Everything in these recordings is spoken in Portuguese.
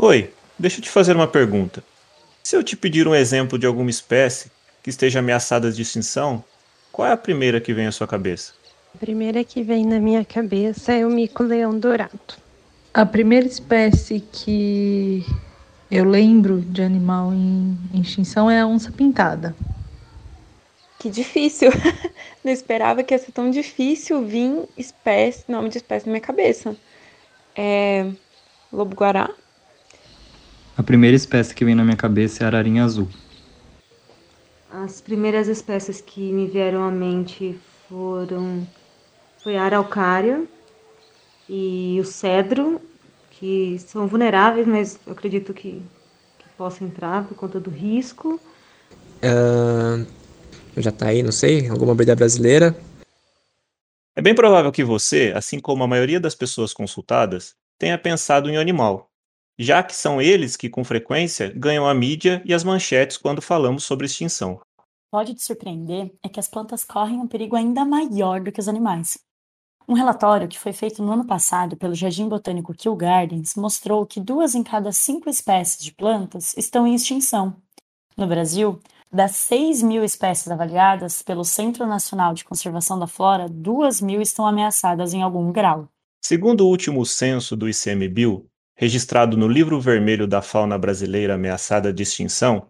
Oi, deixa eu te fazer uma pergunta. Se eu te pedir um exemplo de alguma espécie que esteja ameaçada de extinção, qual é a primeira que vem à sua cabeça? A primeira que vem na minha cabeça é o mico-leão dourado. A primeira espécie que eu lembro de animal em extinção é a onça pintada. Que difícil. Não esperava que ia ser tão difícil vir espécie, nome de espécie na minha cabeça. É lobo-guará? A primeira espécie que vem na minha cabeça é a ararinha azul. As primeiras espécies que me vieram à mente foram foi a araucária e o cedro, que são vulneráveis, mas eu acredito que, que possa entrar por conta do risco. Uh, já tá aí, não sei, alguma brida brasileira. É bem provável que você, assim como a maioria das pessoas consultadas, tenha pensado em animal, já que são eles que, com frequência, ganham a mídia e as manchetes quando falamos sobre extinção. Pode te surpreender é que as plantas correm um perigo ainda maior do que os animais. Um relatório que foi feito no ano passado pelo Jardim Botânico Kew Gardens mostrou que duas em cada cinco espécies de plantas estão em extinção. No Brasil, das 6 mil espécies avaliadas pelo Centro Nacional de Conservação da Flora, 2 mil estão ameaçadas em algum grau. Segundo o último censo do ICMBio, registrado no Livro Vermelho da Fauna Brasileira Ameaçada de Extinção,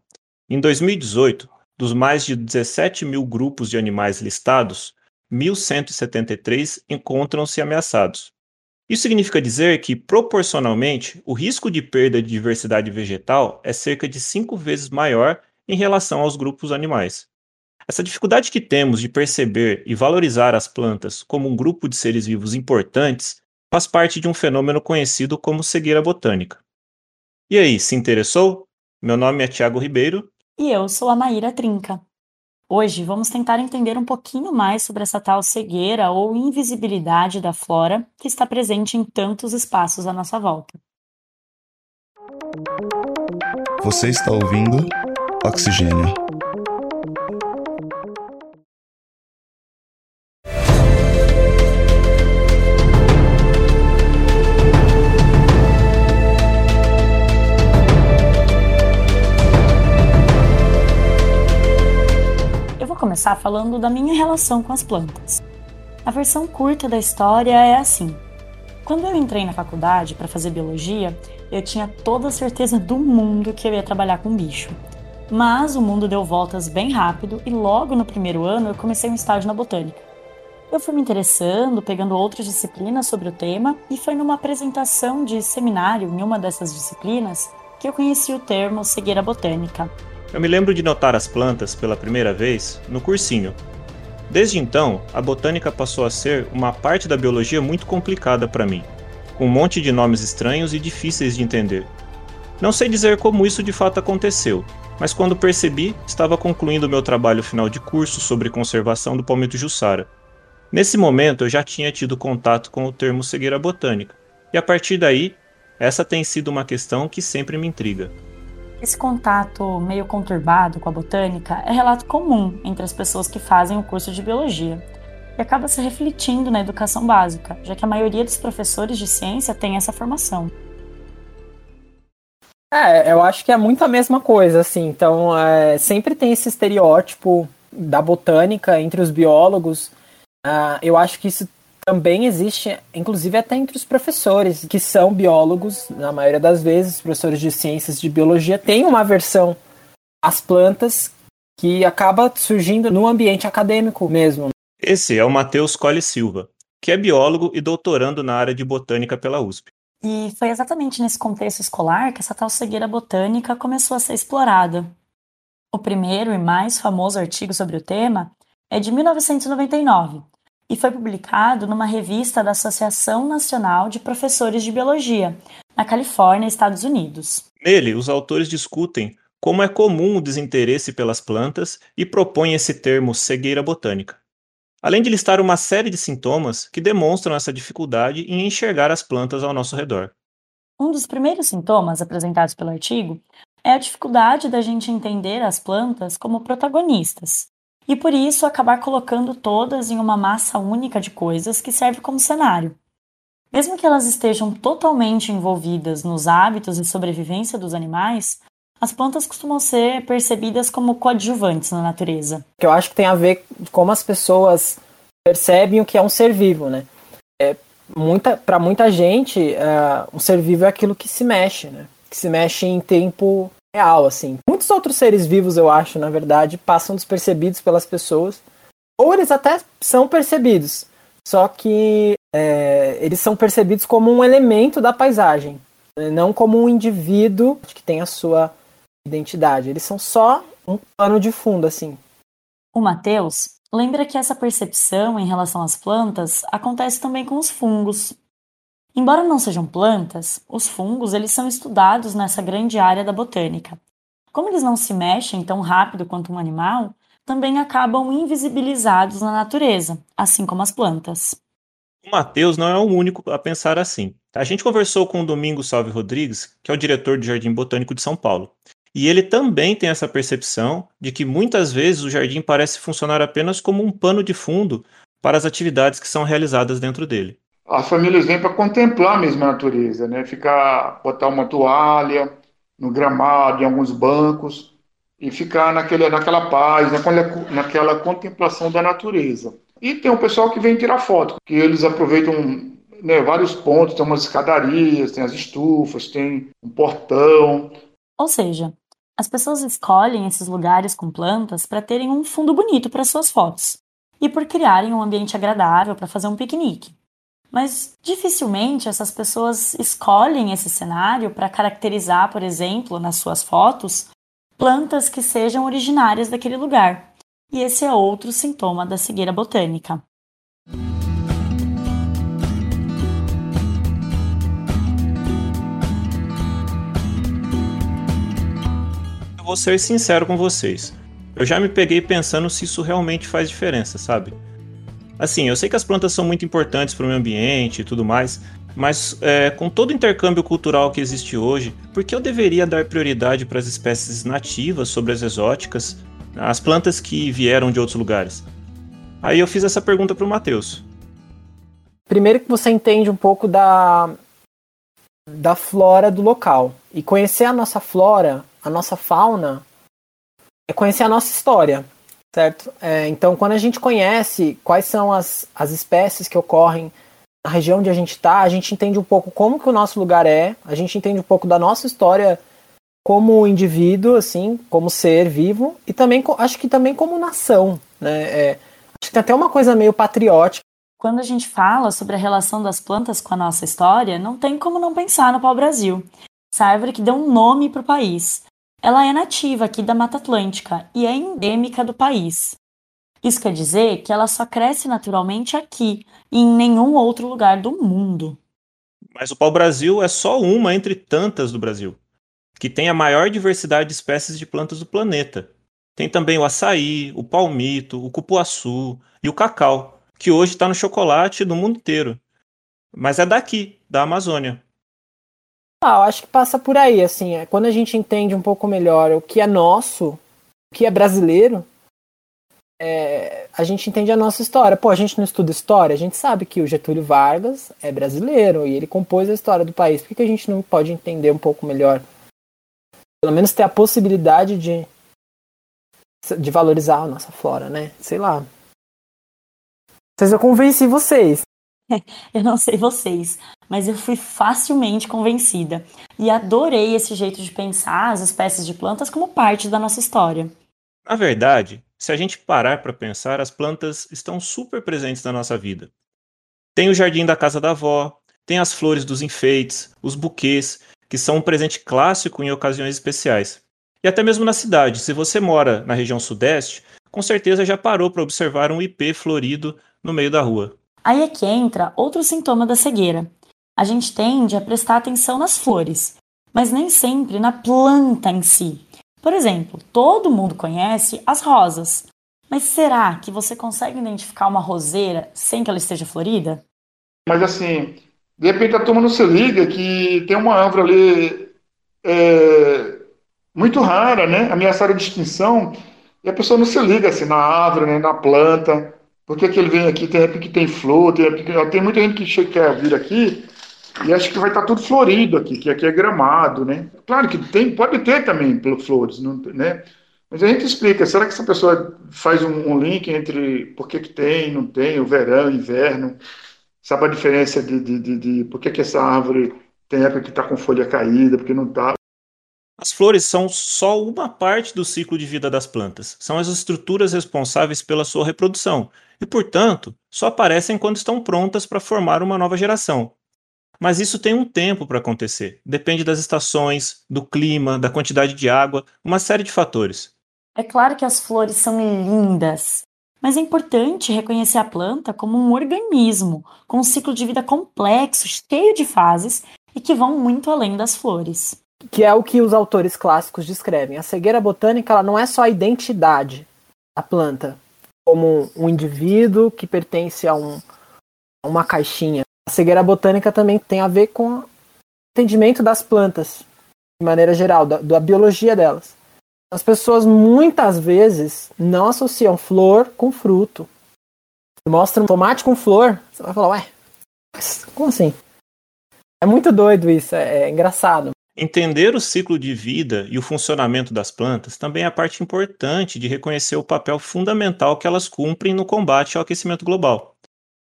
em 2018, dos mais de 17 mil grupos de animais listados, 1.173 encontram-se ameaçados. Isso significa dizer que, proporcionalmente, o risco de perda de diversidade vegetal é cerca de cinco vezes maior em relação aos grupos animais. Essa dificuldade que temos de perceber e valorizar as plantas como um grupo de seres vivos importantes faz parte de um fenômeno conhecido como cegueira botânica. E aí, se interessou? Meu nome é Tiago Ribeiro. E eu sou a Maíra Trinca. Hoje vamos tentar entender um pouquinho mais sobre essa tal cegueira ou invisibilidade da flora que está presente em tantos espaços à nossa volta. Você está ouvindo Oxigênio. Começar falando da minha relação com as plantas. A versão curta da história é assim: quando eu entrei na faculdade para fazer biologia, eu tinha toda a certeza do mundo que eu ia trabalhar com bicho. Mas o mundo deu voltas bem rápido e logo no primeiro ano eu comecei um estágio na botânica. Eu fui me interessando, pegando outras disciplinas sobre o tema, e foi numa apresentação de seminário em uma dessas disciplinas que eu conheci o termo cegueira botânica, eu me lembro de notar as plantas pela primeira vez no cursinho. Desde então, a botânica passou a ser uma parte da biologia muito complicada para mim, com um monte de nomes estranhos e difíceis de entender. Não sei dizer como isso de fato aconteceu, mas quando percebi, estava concluindo meu trabalho final de curso sobre conservação do palmito jussara. Nesse momento, eu já tinha tido contato com o termo cegueira botânica, e a partir daí, essa tem sido uma questão que sempre me intriga. Esse contato meio conturbado com a botânica é relato comum entre as pessoas que fazem o curso de biologia e acaba se refletindo na educação básica, já que a maioria dos professores de ciência tem essa formação. É, eu acho que é muito a mesma coisa, assim. Então, é, sempre tem esse estereótipo da botânica entre os biólogos. Uh, eu acho que isso também existe, inclusive até entre os professores, que são biólogos, na maioria das vezes, professores de ciências de biologia, tem uma versão às plantas que acaba surgindo no ambiente acadêmico mesmo. Esse é o Matheus Colli Silva, que é biólogo e doutorando na área de botânica pela USP. E foi exatamente nesse contexto escolar que essa tal cegueira botânica começou a ser explorada. O primeiro e mais famoso artigo sobre o tema é de 1999, e foi publicado numa revista da Associação Nacional de Professores de Biologia, na Califórnia, Estados Unidos. Nele, os autores discutem como é comum o desinteresse pelas plantas e propõem esse termo cegueira botânica. Além de listar uma série de sintomas que demonstram essa dificuldade em enxergar as plantas ao nosso redor. Um dos primeiros sintomas apresentados pelo artigo é a dificuldade da gente entender as plantas como protagonistas, e por isso acabar colocando todas em uma massa única de coisas que serve como cenário. Mesmo que elas estejam totalmente envolvidas nos hábitos de sobrevivência dos animais, as plantas costumam ser percebidas como coadjuvantes na natureza. Que eu acho que tem a ver com como as pessoas percebem o que é um ser vivo, né? É, muita, para muita gente, uh, um ser vivo é aquilo que se mexe, né? Que se mexe em tempo real, assim. Muitos outros seres vivos, eu acho, na verdade, passam despercebidos pelas pessoas, ou eles até são percebidos, só que é, eles são percebidos como um elemento da paisagem, né? não como um indivíduo que tem a sua identidade. Eles são só um pano de fundo, assim. O Mateus lembra que essa percepção em relação às plantas acontece também com os fungos. Embora não sejam plantas, os fungos eles são estudados nessa grande área da botânica. Como eles não se mexem tão rápido quanto um animal, também acabam invisibilizados na natureza, assim como as plantas. O Matheus não é o único a pensar assim. A gente conversou com o Domingos Salve Rodrigues, que é o diretor do Jardim Botânico de São Paulo. E ele também tem essa percepção de que muitas vezes o jardim parece funcionar apenas como um pano de fundo para as atividades que são realizadas dentro dele. As famílias vêm para contemplar mesmo a natureza, né? Ficar, botar uma toalha no gramado, em alguns bancos, e ficar naquele, naquela paz, naquela, naquela contemplação da natureza. E tem um pessoal que vem tirar foto, que eles aproveitam né, vários pontos, tem umas escadarias, tem as estufas, tem um portão. Ou seja, as pessoas escolhem esses lugares com plantas para terem um fundo bonito para suas fotos e por criarem um ambiente agradável para fazer um piquenique. Mas dificilmente essas pessoas escolhem esse cenário para caracterizar, por exemplo, nas suas fotos, plantas que sejam originárias daquele lugar. E esse é outro sintoma da cegueira botânica. Eu vou ser sincero com vocês. Eu já me peguei pensando se isso realmente faz diferença, sabe? Assim, eu sei que as plantas são muito importantes para o meio ambiente e tudo mais, mas é, com todo o intercâmbio cultural que existe hoje, por que eu deveria dar prioridade para as espécies nativas sobre as exóticas, as plantas que vieram de outros lugares? Aí eu fiz essa pergunta para o Matheus. Primeiro que você entende um pouco da, da flora do local. E conhecer a nossa flora, a nossa fauna, é conhecer a nossa história, certo? É, então, quando a gente conhece quais são as, as espécies que ocorrem na região onde a gente está, a gente entende um pouco como que o nosso lugar é, a gente entende um pouco da nossa história como indivíduo, assim, como ser vivo, e também acho que também como nação, né? É, acho que tem até uma coisa meio patriótica. Quando a gente fala sobre a relação das plantas com a nossa história, não tem como não pensar no pau-brasil. Essa árvore que deu um nome para o país. Ela é nativa aqui da Mata Atlântica e é endêmica do país. Isso quer dizer que ela só cresce naturalmente aqui e em nenhum outro lugar do mundo. Mas o pau-brasil é só uma entre tantas do Brasil, que tem a maior diversidade de espécies de plantas do planeta. Tem também o açaí, o palmito, o cupuaçu e o cacau, que hoje está no chocolate do mundo inteiro. Mas é daqui, da Amazônia. Ah, eu acho que passa por aí, assim, é, quando a gente entende um pouco melhor o que é nosso, o que é brasileiro, é, a gente entende a nossa história. Pô, a gente não estuda história, a gente sabe que o Getúlio Vargas é brasileiro e ele compôs a história do país. Por que, que a gente não pode entender um pouco melhor? Pelo menos ter a possibilidade de, de valorizar a nossa flora, né? Sei lá. Vocês eu convenci vocês. Eu não sei vocês, mas eu fui facilmente convencida e adorei esse jeito de pensar as espécies de plantas como parte da nossa história. Na verdade, se a gente parar para pensar, as plantas estão super presentes na nossa vida. Tem o jardim da casa da avó, tem as flores dos enfeites, os buquês, que são um presente clássico em ocasiões especiais. E até mesmo na cidade, se você mora na região sudeste, com certeza já parou para observar um ipê florido no meio da rua. Aí é que entra outro sintoma da cegueira. A gente tende a prestar atenção nas flores, mas nem sempre na planta em si. Por exemplo, todo mundo conhece as rosas, mas será que você consegue identificar uma roseira sem que ela esteja florida? Mas assim, de repente a turma não se liga que tem uma árvore ali é, muito rara, né? Ameaçada de extinção, e a pessoa não se liga assim na árvore, né? na planta. Por que, que ele vem aqui? Tem época que tem flor, tem, época que... tem muita gente que chega, quer vir aqui e acha que vai estar tudo florido aqui, que aqui é gramado, né? Claro que tem, pode ter também flores, né? Mas a gente explica, será que essa pessoa faz um, um link entre por que, que tem, não tem, o verão, inverno, sabe a diferença de, de, de, de por que, que essa árvore tem época que está com folha caída, porque não está. As flores são só uma parte do ciclo de vida das plantas. São as estruturas responsáveis pela sua reprodução e, portanto, só aparecem quando estão prontas para formar uma nova geração. Mas isso tem um tempo para acontecer. Depende das estações, do clima, da quantidade de água, uma série de fatores. É claro que as flores são lindas, mas é importante reconhecer a planta como um organismo com um ciclo de vida complexo, cheio de fases e que vão muito além das flores que é o que os autores clássicos descrevem. A cegueira botânica ela não é só a identidade da planta, como um indivíduo que pertence a, um, a uma caixinha. A cegueira botânica também tem a ver com o entendimento das plantas, de maneira geral, da, da biologia delas. As pessoas muitas vezes não associam flor com fruto. Mostra um tomate com flor, você vai falar, ué, como assim? É muito doido isso, é, é engraçado. Entender o ciclo de vida e o funcionamento das plantas também é parte importante de reconhecer o papel fundamental que elas cumprem no combate ao aquecimento global.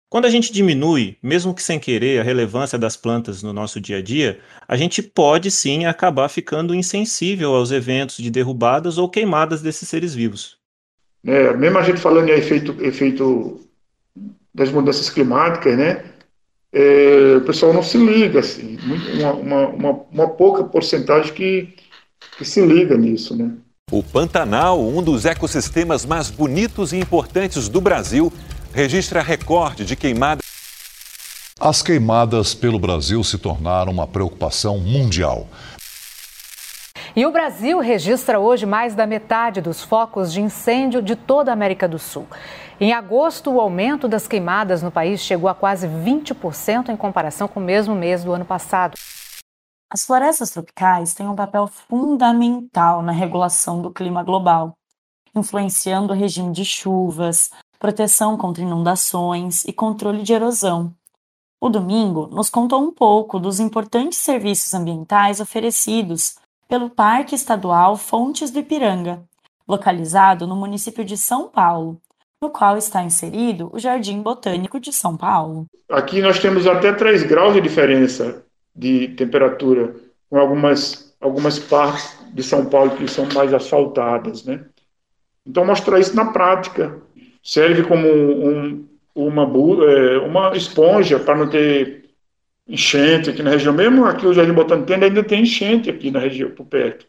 Quando a gente diminui, mesmo que sem querer, a relevância das plantas no nosso dia a dia, a gente pode sim acabar ficando insensível aos eventos de derrubadas ou queimadas desses seres vivos. É, mesmo a gente falando em efeito, efeito das mudanças climáticas, né? É, o pessoal não se liga, assim, uma, uma, uma, uma pouca porcentagem que, que se liga nisso, né? O Pantanal, um dos ecossistemas mais bonitos e importantes do Brasil, registra recorde de queimadas. As queimadas pelo Brasil se tornaram uma preocupação mundial. E o Brasil registra hoje mais da metade dos focos de incêndio de toda a América do Sul. Em agosto, o aumento das queimadas no país chegou a quase 20% em comparação com o mesmo mês do ano passado. As florestas tropicais têm um papel fundamental na regulação do clima global, influenciando o regime de chuvas, proteção contra inundações e controle de erosão. O domingo nos contou um pouco dos importantes serviços ambientais oferecidos pelo Parque Estadual Fontes do Ipiranga, localizado no município de São Paulo, no qual está inserido o Jardim Botânico de São Paulo. Aqui nós temos até 3 graus de diferença de temperatura, com algumas, algumas partes de São Paulo que são mais asfaltadas, né? Então, mostrar isso na prática. Serve como um, uma, é, uma esponja para não ter enchente aqui na região. Mesmo aqui o Jardim Botânico ainda tem enchente aqui na região, por perto.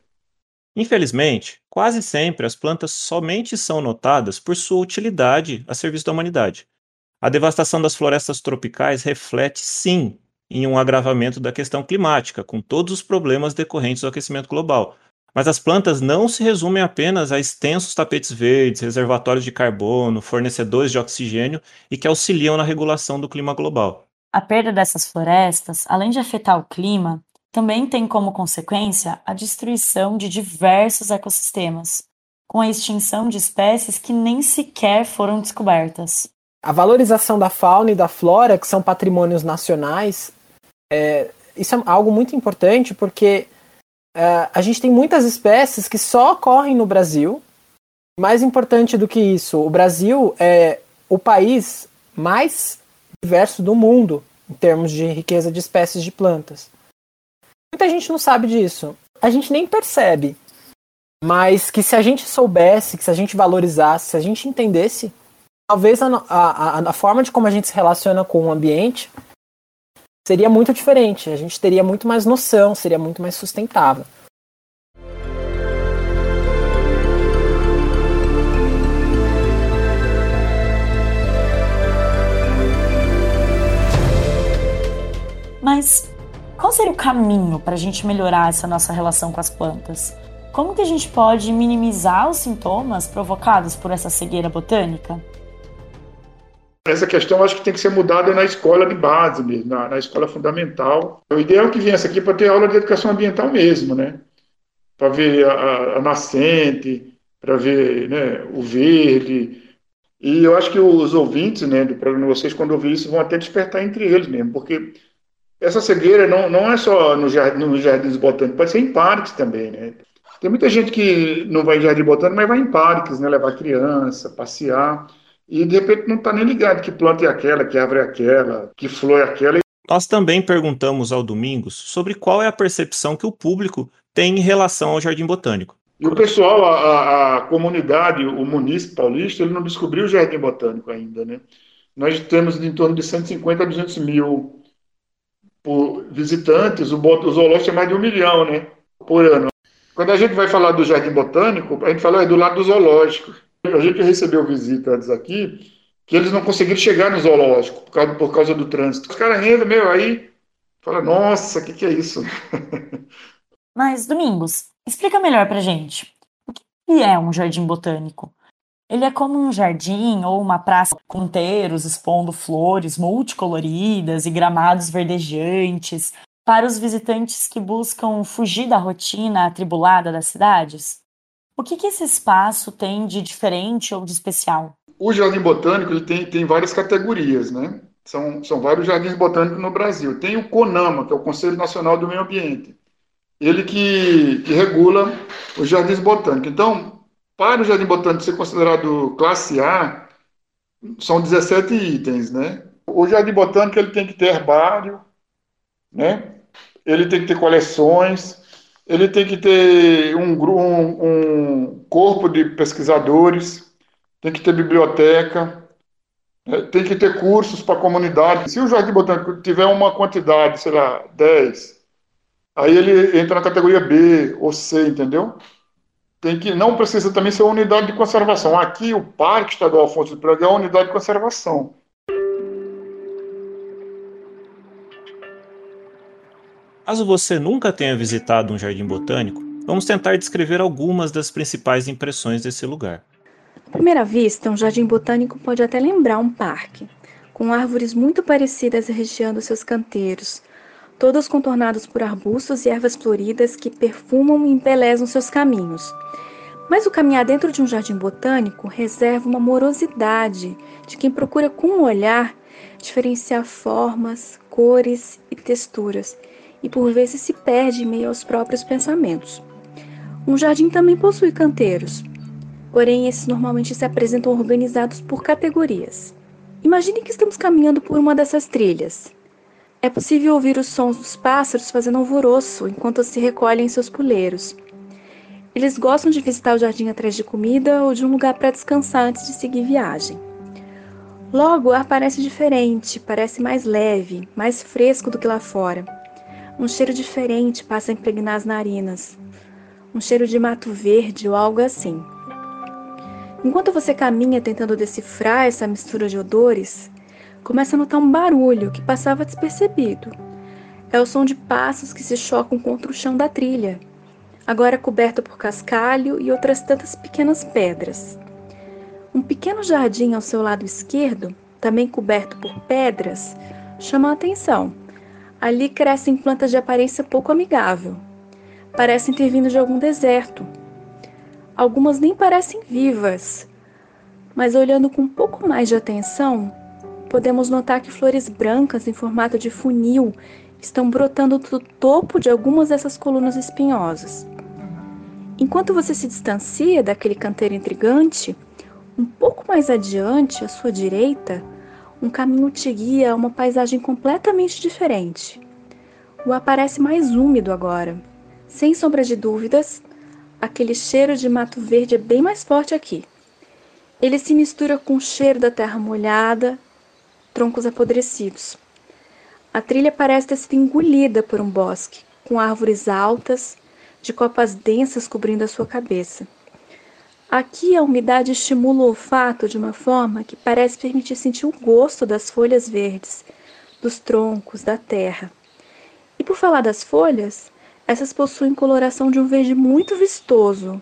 Infelizmente, quase sempre as plantas somente são notadas por sua utilidade a serviço da humanidade. A devastação das florestas tropicais reflete, sim, em um agravamento da questão climática, com todos os problemas decorrentes do aquecimento global. Mas as plantas não se resumem apenas a extensos tapetes verdes, reservatórios de carbono, fornecedores de oxigênio e que auxiliam na regulação do clima global. A perda dessas florestas, além de afetar o clima, também tem como consequência a destruição de diversos ecossistemas, com a extinção de espécies que nem sequer foram descobertas. A valorização da fauna e da flora, que são patrimônios nacionais, é, isso é algo muito importante porque é, a gente tem muitas espécies que só ocorrem no Brasil. Mais importante do que isso, o Brasil é o país mais diverso do mundo em termos de riqueza de espécies de plantas. Muita gente não sabe disso. A gente nem percebe. Mas que se a gente soubesse, que se a gente valorizasse, se a gente entendesse, talvez a, a, a forma de como a gente se relaciona com o ambiente seria muito diferente. A gente teria muito mais noção, seria muito mais sustentável. Mas qual seria o caminho para a gente melhorar essa nossa relação com as plantas? Como que a gente pode minimizar os sintomas provocados por essa cegueira botânica? Essa questão acho que tem que ser mudada na escola de base mesmo, na, na escola fundamental. O ideal é que viesse aqui para ter aula de educação ambiental mesmo, né? Para ver a, a, nascente, para ver né, o verde, E eu acho que os ouvintes né, do programa de vocês, quando ouvir isso, vão até despertar entre eles mesmo, porque essa cegueira não, não é só no jardim, nos jardins botânicos, pode ser em parques também, né? Tem muita gente que não vai em jardim botânico, mas vai em parques, né? Levar criança, passear, e de repente não está nem ligado que planta é aquela, que árvore é aquela, que flor é aquela. Nós também perguntamos ao Domingos sobre qual é a percepção que o público tem em relação ao Jardim Botânico. E o pessoal, a, a, a comunidade, o município paulista, ele não descobriu o Jardim Botânico ainda, né? Nós temos em torno de 150 a 200 mil por visitantes, o, o zoológico é mais de um milhão, né? Por ano. Quando a gente vai falar do Jardim Botânico, a gente fala é do lado do zoológico. A gente recebeu visitantes aqui que eles não conseguiram chegar no zoológico por causa, por causa do trânsito. Os caras entram, meu, aí fala, nossa, o que, que é isso? Mas, Domingos, explica melhor pra gente. O que é um jardim botânico? Ele é como um jardim ou uma praça com inteiros expondo flores multicoloridas e gramados verdejantes para os visitantes que buscam fugir da rotina atribulada das cidades? O que, que esse espaço tem de diferente ou de especial? O Jardim Botânico tem, tem várias categorias, né? São, são vários jardins botânicos no Brasil. Tem o CONAMA, que é o Conselho Nacional do Meio Ambiente. Ele que, que regula os jardins botânicos. Então, para o Jardim Botânico ser considerado classe A, são 17 itens, né? O Jardim Botânico ele tem que ter herbário, né? Ele tem que ter coleções, ele tem que ter um, um, um corpo de pesquisadores, tem que ter biblioteca, né? tem que ter cursos para a comunidade. Se o Jardim Botânico tiver uma quantidade, sei lá, 10, aí ele entra na categoria B ou C, entendeu? Tem que, não precisa também ser uma unidade de conservação. Aqui, o Parque Estadual Afonso de Pradel é uma unidade de conservação. Caso você nunca tenha visitado um jardim botânico, vamos tentar descrever algumas das principais impressões desse lugar. À primeira vista, um jardim botânico pode até lembrar um parque, com árvores muito parecidas recheando seus canteiros, todas contornadas por arbustos e ervas floridas que perfumam e embelezam seus caminhos. Mas o caminhar dentro de um jardim botânico reserva uma morosidade de quem procura com o olhar diferenciar formas, cores e texturas e por vezes se perde em meio aos próprios pensamentos. Um jardim também possui canteiros, porém esses normalmente se apresentam organizados por categorias. Imagine que estamos caminhando por uma dessas trilhas. É possível ouvir os sons dos pássaros fazendo alvoroço enquanto se recolhem em seus puleiros. Eles gostam de visitar o jardim atrás de comida ou de um lugar para descansar antes de seguir viagem. Logo, o ar parece diferente, parece mais leve, mais fresco do que lá fora. Um cheiro diferente passa a impregnar as narinas. Um cheiro de mato verde ou algo assim. Enquanto você caminha tentando decifrar essa mistura de odores, começa a notar um barulho que passava despercebido. É o som de passos que se chocam contra o chão da trilha, agora coberto por cascalho e outras tantas pequenas pedras. Um pequeno jardim ao seu lado esquerdo, também coberto por pedras, chama a atenção. Ali crescem plantas de aparência pouco amigável. Parecem ter vindo de algum deserto. Algumas nem parecem vivas, mas olhando com um pouco mais de atenção, podemos notar que flores brancas em formato de funil estão brotando do topo de algumas dessas colunas espinhosas. Enquanto você se distancia daquele canteiro intrigante, um pouco mais adiante, à sua direita, um caminho te guia a uma paisagem completamente diferente. O ar parece mais úmido agora. Sem sombra de dúvidas, aquele cheiro de mato verde é bem mais forte aqui. Ele se mistura com o cheiro da terra molhada, troncos apodrecidos. A trilha parece ter sido engolida por um bosque, com árvores altas, de copas densas cobrindo a sua cabeça. Aqui a umidade estimula o olfato de uma forma que parece permitir sentir o gosto das folhas verdes, dos troncos, da terra. E por falar das folhas, essas possuem coloração de um verde muito vistoso.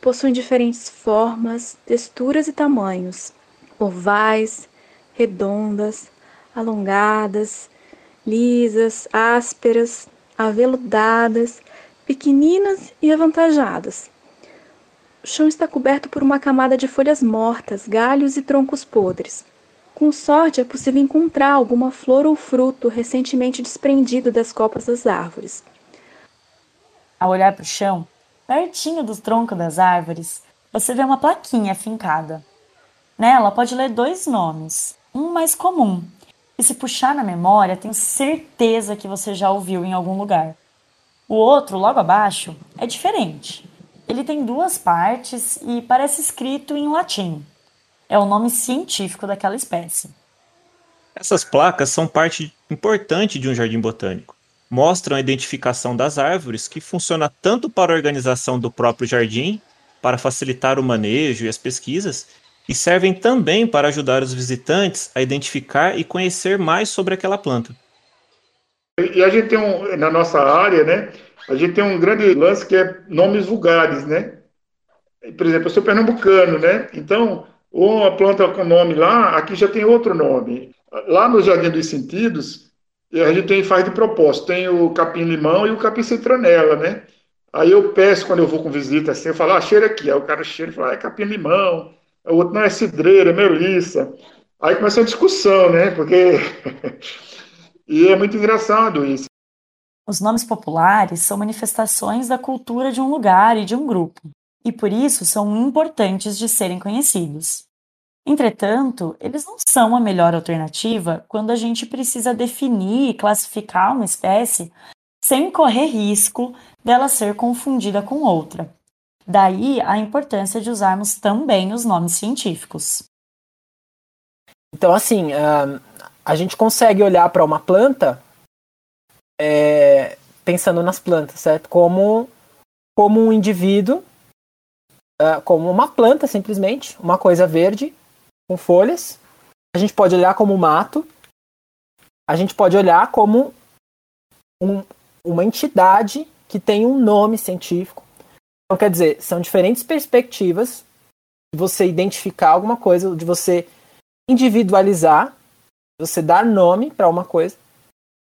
Possuem diferentes formas, texturas e tamanhos: ovais, redondas, alongadas, lisas, ásperas, aveludadas, pequeninas e avantajadas. o chão está coberto por uma camada de folhas mortas, galhos e troncos podres. Com sorte, é possível encontrar alguma flor ou fruto recentemente desprendido das copas das árvores. Ao olhar para o chão, pertinho dos troncos das árvores, você vê uma plaquinha fincada. Nela pode ler dois nomes, um mais comum, e se puxar na memória, tenho certeza que você já ouviu em algum lugar. O outro, logo abaixo, é diferente. Ele tem duas partes e parece escrito em latim. É o nome científico daquela espécie. Essas placas são parte importante de um jardim botânico. Mostram a identificação das árvores, que funciona tanto para a organização do próprio jardim, para facilitar o manejo e as pesquisas, e servem também para ajudar os visitantes a identificar e conhecer mais sobre aquela planta. E a gente tem um, na nossa área, né, a gente tem um grande lance que é nomes vulgares, né? Por exemplo, eu sou pernambucano, né? Então, uma planta com nome lá, aqui já tem outro nome. Lá no Jardim dos Sentidos, a gente tem, faz de propósito, tem o capim-limão e o capim-citronela, né? Aí eu peço, quando eu vou com visita, assim, eu falo, ah, cheira aqui. Aí o cara cheira e fala, ah, é capim-limão. O outro, não, é cidreira, é melissa. Aí começa a discussão, né? Porque... e é muito engraçado isso. Os nomes populares são manifestações da cultura de um lugar e de um grupo, e por isso são importantes de serem conhecidos. Entretanto, eles não são a melhor alternativa quando a gente precisa definir e classificar uma espécie sem correr risco dela ser confundida com outra. Daí a importância de usarmos também os nomes científicos. Então, assim, a gente consegue olhar para uma planta é, pensando nas plantas, certo? Como, como um indivíduo, uh, como uma planta simplesmente, uma coisa verde com folhas. A gente pode olhar como mato. A gente pode olhar como um, uma entidade que tem um nome científico. Então, quer dizer, são diferentes perspectivas de você identificar alguma coisa, de você individualizar, você dar nome para uma coisa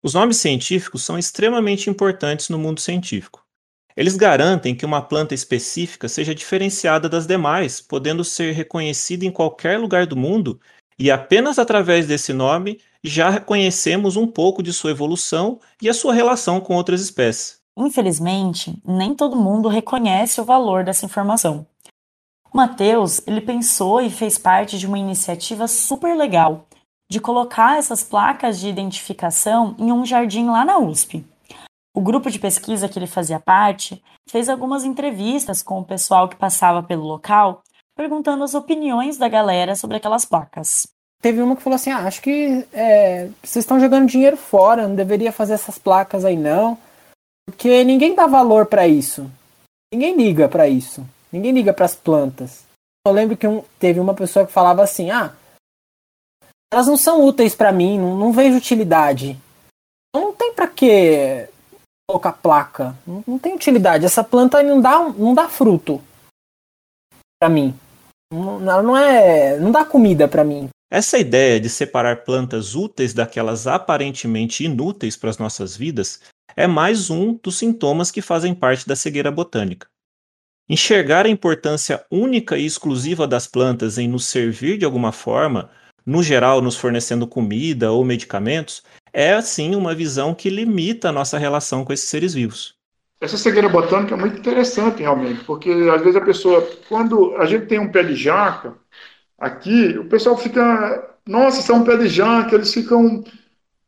os nomes científicos são extremamente importantes no mundo científico. Eles garantem que uma planta específica seja diferenciada das demais, podendo ser reconhecida em qualquer lugar do mundo, e apenas através desse nome já reconhecemos um pouco de sua evolução e a sua relação com outras espécies. Infelizmente, nem todo mundo reconhece o valor dessa informação. O Matheus, ele pensou e fez parte de uma iniciativa super legal de colocar essas placas de identificação em um jardim lá na USP. O grupo de pesquisa que ele fazia parte fez algumas entrevistas com o pessoal que passava pelo local, perguntando as opiniões da galera sobre aquelas placas. Teve uma que falou assim: ah, acho que é, vocês estão jogando dinheiro fora, não deveria fazer essas placas aí não, porque ninguém dá valor para isso. Ninguém liga para isso. Ninguém liga para as plantas. Eu lembro que um, teve uma pessoa que falava assim: ah, elas não são úteis para mim, não, não, vejo utilidade. Não tem para que colocar placa, não, não, tem utilidade. Essa planta não dá, não dá fruto para mim. Não, ela não é, não dá comida para mim. Essa ideia de separar plantas úteis daquelas aparentemente inúteis para as nossas vidas é mais um dos sintomas que fazem parte da cegueira botânica. Enxergar a importância única e exclusiva das plantas em nos servir de alguma forma no geral, nos fornecendo comida ou medicamentos, é assim uma visão que limita a nossa relação com esses seres vivos. Essa cegueira botânica é muito interessante, realmente, porque às vezes a pessoa, quando a gente tem um pé de jaca aqui, o pessoal fica, nossa, é um pé de jaca, eles ficam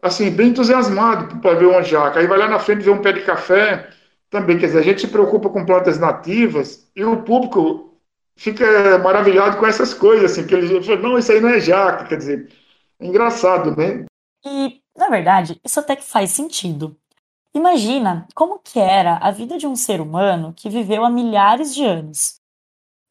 assim, bem entusiasmados para ver uma jaca. Aí vai lá na frente ver um pé de café também. Quer dizer, a gente se preocupa com plantas nativas e o público fica maravilhado com essas coisas, assim, que ele fala, não, isso aí não é jaca, quer dizer, é engraçado, né? E, na verdade, isso até que faz sentido. Imagina como que era a vida de um ser humano que viveu há milhares de anos.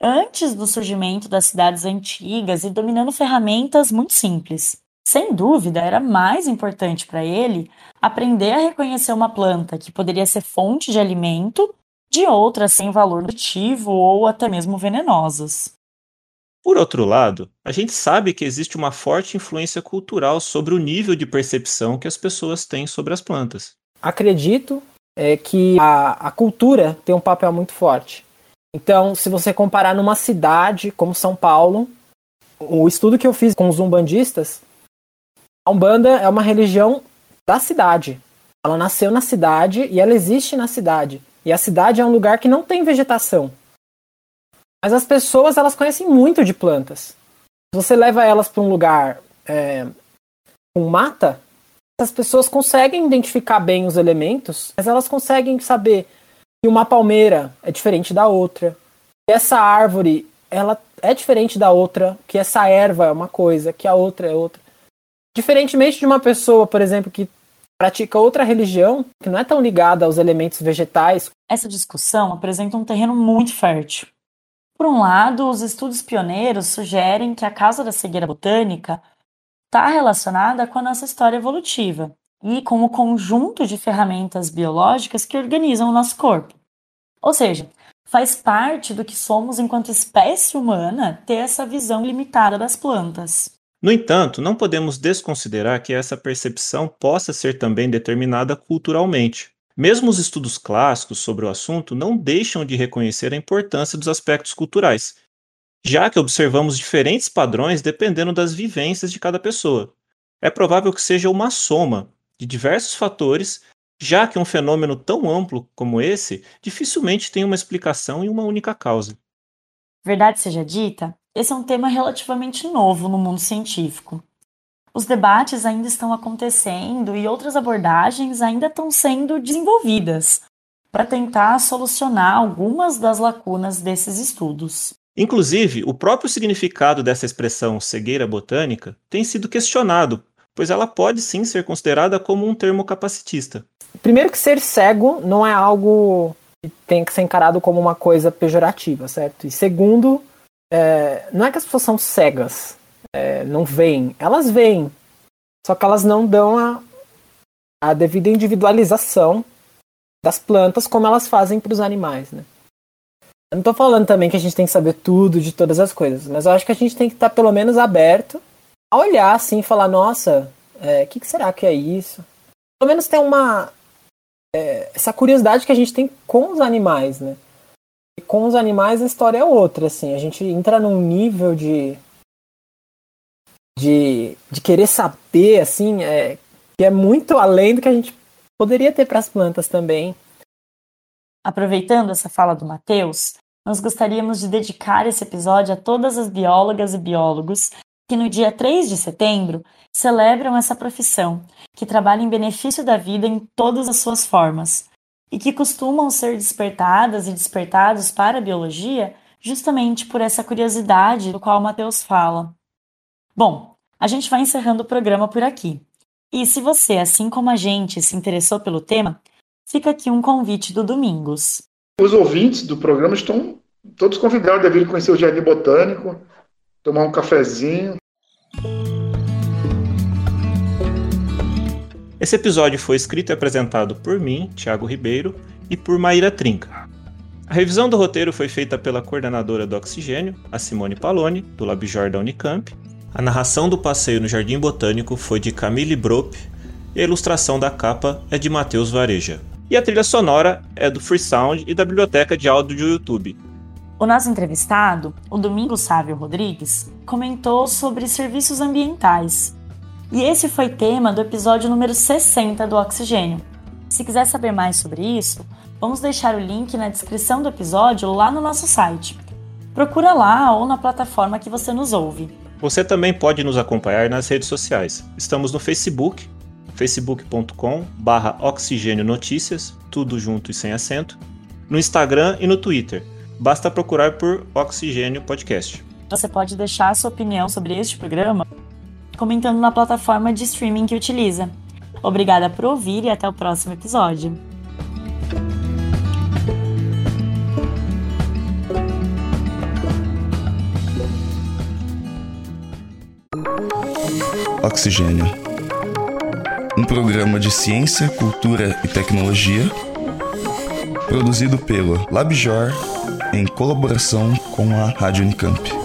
Antes do surgimento das cidades antigas e dominando ferramentas muito simples. Sem dúvida, era mais importante para ele aprender a reconhecer uma planta que poderia ser fonte de alimento de outras sem valor nutritivo ou até mesmo venenosas. Por outro lado, a gente sabe que existe uma forte influência cultural sobre o nível de percepção que as pessoas têm sobre as plantas. Acredito é, que a, a cultura tem um papel muito forte. Então, se você comparar numa cidade como São Paulo, o estudo que eu fiz com os umbandistas, a Umbanda é uma religião da cidade. Ela nasceu na cidade e ela existe na cidade. E a cidade é um lugar que não tem vegetação. Mas as pessoas elas conhecem muito de plantas. Se você leva elas para um lugar é, com mata, as pessoas conseguem identificar bem os elementos, mas elas conseguem saber que uma palmeira é diferente da outra, que essa árvore ela é diferente da outra, que essa erva é uma coisa, que a outra é outra. Diferentemente de uma pessoa, por exemplo, que pratica outra religião, que não é tão ligada aos elementos vegetais. Essa discussão apresenta um terreno muito fértil. Por um lado, os estudos pioneiros sugerem que a causa da cegueira botânica está relacionada com a nossa história evolutiva e com o conjunto de ferramentas biológicas que organizam o nosso corpo. Ou seja, faz parte do que somos enquanto espécie humana ter essa visão limitada das plantas. No entanto, não podemos desconsiderar que essa percepção possa ser também determinada culturalmente. Mesmo os estudos clássicos sobre o assunto não deixam de reconhecer a importância dos aspectos culturais, já que observamos diferentes padrões dependendo das vivências de cada pessoa. É provável que seja uma soma de diversos fatores, já que um fenômeno tão amplo como esse dificilmente tem uma explicação e uma única causa. Verdade seja dita, esse é um tema relativamente novo no mundo científico. Os debates ainda estão acontecendo e outras abordagens ainda estão sendo desenvolvidas para tentar solucionar algumas das lacunas desses estudos. Inclusive, o próprio significado dessa expressão cegueira botânica tem sido questionado, pois ela pode sim ser considerada como um termo capacitista. Primeiro que ser cego não é algo que tem que ser encarado como uma coisa pejorativa, certo? E segundo, é, não é que as pessoas são cegas, é, não veem, elas veem, só que elas não dão a, a devida individualização das plantas como elas fazem para os animais, né? Eu não tô falando também que a gente tem que saber tudo de todas as coisas, mas eu acho que a gente tem que estar pelo menos aberto a olhar assim e falar, nossa, o é, que, que, será que é isso? Pelo menos ter uma. É, essa curiosidade que a gente tem com os animais, né? Com os animais a história é outra, assim. A gente entra num nível de. de, de querer saber, assim, é, que é muito além do que a gente poderia ter para as plantas também. Aproveitando essa fala do Matheus, nós gostaríamos de dedicar esse episódio a todas as biólogas e biólogos que no dia 3 de setembro celebram essa profissão, que trabalha em benefício da vida em todas as suas formas, e que costumam ser despertadas e despertados para a biologia justamente por essa curiosidade do qual Matheus fala. Bom, a gente vai encerrando o programa por aqui. E se você, assim como a gente, se interessou pelo tema, Fica aqui um convite do Domingos. Os ouvintes do programa estão todos convidados a vir conhecer o Jardim Botânico, tomar um cafezinho. Esse episódio foi escrito e apresentado por mim, Thiago Ribeiro, e por Maíra Trinca. A revisão do roteiro foi feita pela coordenadora do Oxigênio, a Simone Paloni, do Labjor da Unicamp. A narração do passeio no Jardim Botânico foi de Camille Brop e a ilustração da capa é de Matheus Vareja. E a trilha sonora é do Freesound e da biblioteca de áudio do YouTube. O nosso entrevistado, o Domingos Sávio Rodrigues, comentou sobre serviços ambientais. E esse foi tema do episódio número 60 do Oxigênio. Se quiser saber mais sobre isso, vamos deixar o link na descrição do episódio lá no nosso site. Procura lá ou na plataforma que você nos ouve. Você também pode nos acompanhar nas redes sociais. Estamos no Facebook, facebook.com barra oxigênio notícias, tudo junto e sem acento, no Instagram e no Twitter. Basta procurar por Oxigênio Podcast. Você pode deixar sua opinião sobre este programa comentando na plataforma de streaming que utiliza. Obrigada por ouvir e até o próximo episódio. Oxigênio um programa de ciência, cultura e tecnologia, produzido pelo LabJor em colaboração com a Rádio Unicamp.